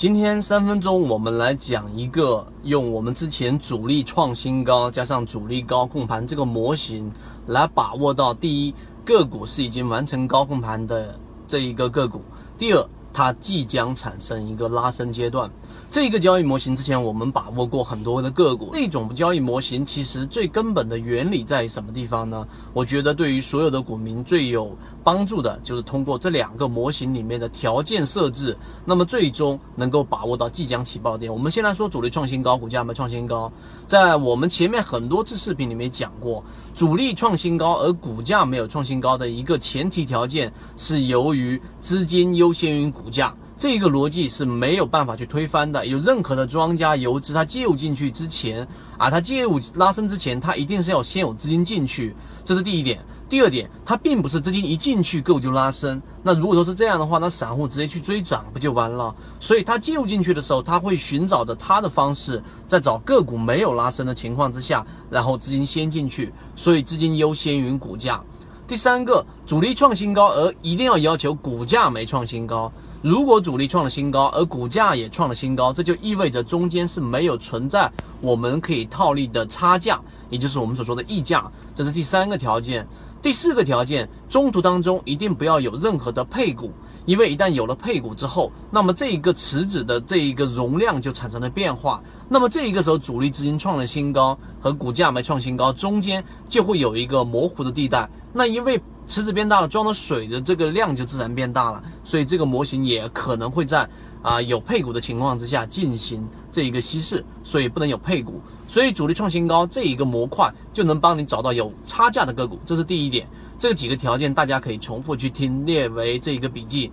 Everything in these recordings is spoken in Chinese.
今天三分钟，我们来讲一个用我们之前主力创新高加上主力高控盘这个模型来把握到第一个股是已经完成高控盘的这一个个股，第二它即将产生一个拉升阶段。这个交易模型之前我们把握过很多的个股，这种交易模型其实最根本的原理在什么地方呢？我觉得对于所有的股民最有帮助的就是通过这两个模型里面的条件设置，那么最终能够把握到即将起爆点。我们先来说主力创新高，股价没创新高，在我们前面很多次视频里面讲过，主力创新高而股价没有创新高的一个前提条件是由于资金优先于股价。这一个逻辑是没有办法去推翻的。有任何的庄家游资，它介入进去之前啊，它介入拉升之前，它一定是要先有资金进去，这是第一点。第二点，它并不是资金一进去个股就拉升。那如果说是这样的话，那散户直接去追涨不就完了？所以它介入进去的时候，它会寻找着它的方式，在找个股没有拉升的情况之下，然后资金先进去，所以资金优先于股价。第三个，主力创新高，而一定要要求股价没创新高。如果主力创了新高，而股价也创了新高，这就意味着中间是没有存在我们可以套利的差价，也就是我们所说的溢价。这是第三个条件。第四个条件，中途当中一定不要有任何的配股，因为一旦有了配股之后，那么这一个池子的这一个容量就产生了变化。那么这一个时候，主力资金创了新高和股价没创新高，中间就会有一个模糊的地带。那因为池子变大了，装的水的这个量就自然变大了，所以这个模型也可能会在啊有配股的情况之下进行这一个稀释，所以不能有配股。所以主力创新高这一个模块就能帮你找到有差价的个股，这是第一点。这几个条件大家可以重复去听，列为这一个笔记。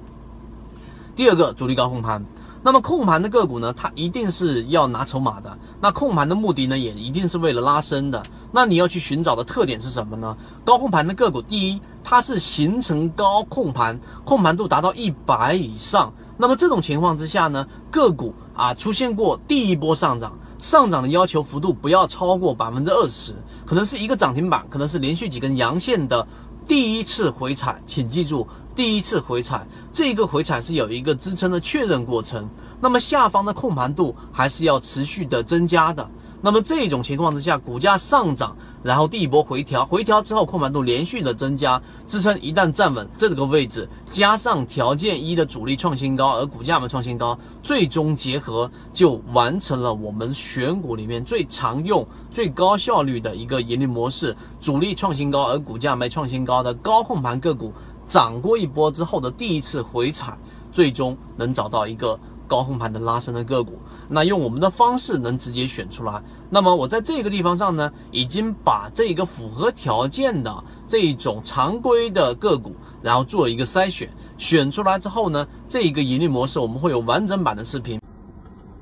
第二个，主力高控盘。那么控盘的个股呢，它一定是要拿筹码的。那控盘的目的呢，也一定是为了拉升的。那你要去寻找的特点是什么呢？高控盘的个股，第一，它是形成高控盘，控盘度达到一百以上。那么这种情况之下呢，个股啊出现过第一波上涨，上涨的要求幅度不要超过百分之二十，可能是一个涨停板，可能是连续几根阳线的。第一次回踩，请记住，第一次回踩，这个回踩是有一个支撑的确认过程。那么下方的控盘度还是要持续的增加的。那么这种情况之下，股价上涨，然后第一波回调，回调之后控盘度连续的增加，支撑一旦站稳这个位置，加上条件一的主力创新高，而股价没创新高，最终结合就完成了我们选股里面最常用、最高效率的一个盈利模式：主力创新高，而股价没创新高的高控盘个股，涨过一波之后的第一次回踩，最终能找到一个。高控盘的拉升的个股，那用我们的方式能直接选出来。那么我在这个地方上呢，已经把这个符合条件的这种常规的个股，然后做一个筛选，选出来之后呢，这一个盈利模式我们会有完整版的视频。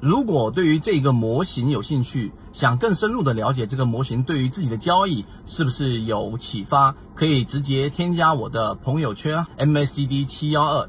如果对于这个模型有兴趣，想更深入的了解这个模型对于自己的交易是不是有启发，可以直接添加我的朋友圈 MACD 七幺二。